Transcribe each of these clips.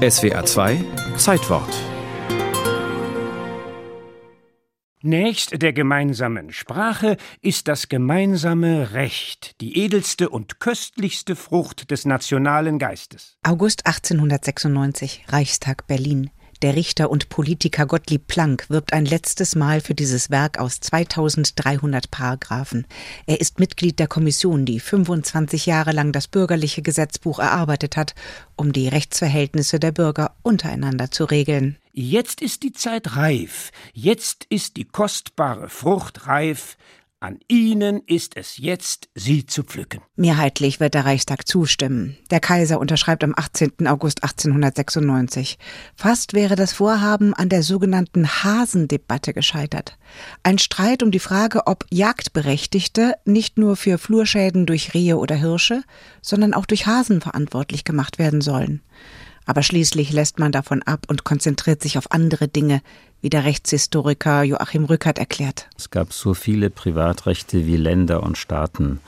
SWA 2 Zeitwort Nächst der gemeinsamen Sprache ist das gemeinsame Recht, die edelste und köstlichste Frucht des nationalen Geistes. August 1896, Reichstag Berlin. Der Richter und Politiker Gottlieb Planck wirbt ein letztes Mal für dieses Werk aus 2300 Paragraphen. Er ist Mitglied der Kommission, die 25 Jahre lang das bürgerliche Gesetzbuch erarbeitet hat, um die Rechtsverhältnisse der Bürger untereinander zu regeln. Jetzt ist die Zeit reif, jetzt ist die kostbare Frucht reif, an Ihnen ist es jetzt, sie zu pflücken. Mehrheitlich wird der Reichstag zustimmen. Der Kaiser unterschreibt am 18. August 1896. Fast wäre das Vorhaben an der sogenannten Hasendebatte gescheitert. Ein Streit um die Frage, ob Jagdberechtigte nicht nur für Flurschäden durch Rehe oder Hirsche, sondern auch durch Hasen verantwortlich gemacht werden sollen. Aber schließlich lässt man davon ab und konzentriert sich auf andere Dinge, wie der Rechtshistoriker Joachim Rückert erklärt. Es gab so viele Privatrechte wie Länder und Staaten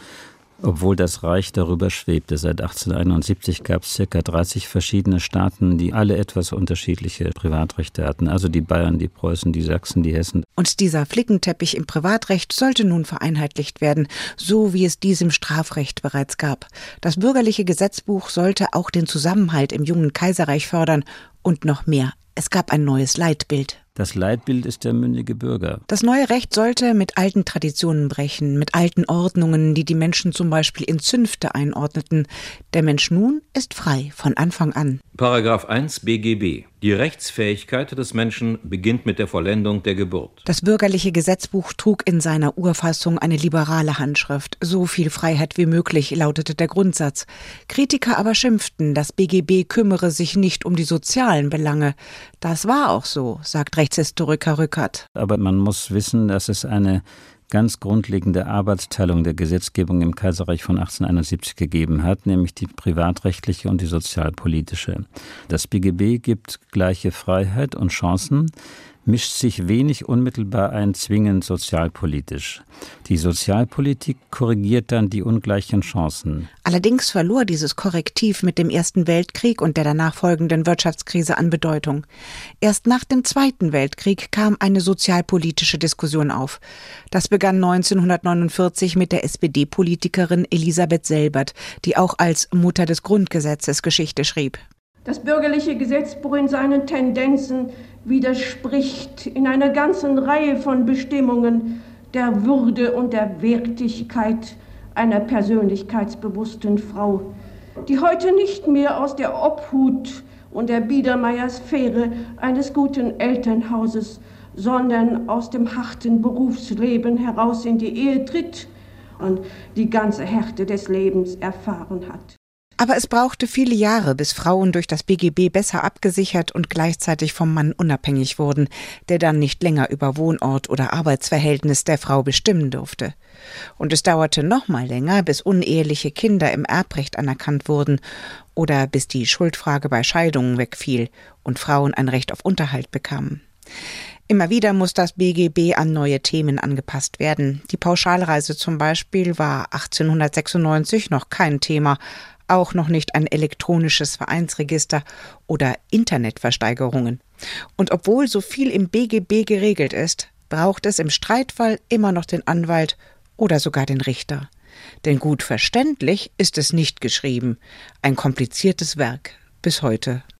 obwohl das Reich darüber schwebte. Seit 1871 gab es circa 30 verschiedene Staaten, die alle etwas unterschiedliche Privatrechte hatten. Also die Bayern, die Preußen, die Sachsen, die Hessen. Und dieser Flickenteppich im Privatrecht sollte nun vereinheitlicht werden, so wie es dies im Strafrecht bereits gab. Das bürgerliche Gesetzbuch sollte auch den Zusammenhalt im jungen Kaiserreich fördern und noch mehr. Es gab ein neues Leitbild. Das Leitbild ist der mündige Bürger. Das neue Recht sollte mit alten Traditionen brechen, mit alten Ordnungen, die die Menschen zum Beispiel in Zünfte einordneten. Der Mensch nun ist frei von Anfang an. Paragraph 1 BGB. Die Rechtsfähigkeit des Menschen beginnt mit der Vollendung der Geburt. Das bürgerliche Gesetzbuch trug in seiner Urfassung eine liberale Handschrift. So viel Freiheit wie möglich lautete der Grundsatz. Kritiker aber schimpften, das BGB kümmere sich nicht um die sozialen Belange. Das war auch so, sagt Rechtshistoriker Rückert. Aber man muss wissen, dass es eine ganz grundlegende Arbeitsteilung der Gesetzgebung im Kaiserreich von 1871 gegeben hat, nämlich die privatrechtliche und die sozialpolitische. Das BGB gibt gleiche Freiheit und Chancen, mischt sich wenig unmittelbar ein, zwingend sozialpolitisch. Die Sozialpolitik korrigiert dann die ungleichen Chancen. Allerdings verlor dieses Korrektiv mit dem Ersten Weltkrieg und der danach folgenden Wirtschaftskrise an Bedeutung. Erst nach dem Zweiten Weltkrieg kam eine sozialpolitische Diskussion auf. Das begann 1949 mit der SPD-Politikerin Elisabeth Selbert, die auch als Mutter des Grundgesetzes Geschichte schrieb. Das bürgerliche Gesetzbuch in seinen Tendenzen widerspricht in einer ganzen Reihe von Bestimmungen der Würde und der Wertigkeit einer persönlichkeitsbewussten Frau, die heute nicht mehr aus der Obhut und der Biedermeiersphäre eines guten Elternhauses, sondern aus dem harten Berufsleben heraus in die Ehe tritt und die ganze Härte des Lebens erfahren hat. Aber es brauchte viele Jahre, bis Frauen durch das BGB besser abgesichert und gleichzeitig vom Mann unabhängig wurden, der dann nicht länger über Wohnort oder Arbeitsverhältnis der Frau bestimmen durfte. Und es dauerte noch mal länger, bis uneheliche Kinder im Erbrecht anerkannt wurden oder bis die Schuldfrage bei Scheidungen wegfiel und Frauen ein Recht auf Unterhalt bekamen. Immer wieder muss das BGB an neue Themen angepasst werden. Die Pauschalreise zum Beispiel war 1896 noch kein Thema, auch noch nicht ein elektronisches Vereinsregister oder Internetversteigerungen. Und obwohl so viel im BGB geregelt ist, braucht es im Streitfall immer noch den Anwalt oder sogar den Richter. Denn gut verständlich ist es nicht geschrieben, ein kompliziertes Werk bis heute.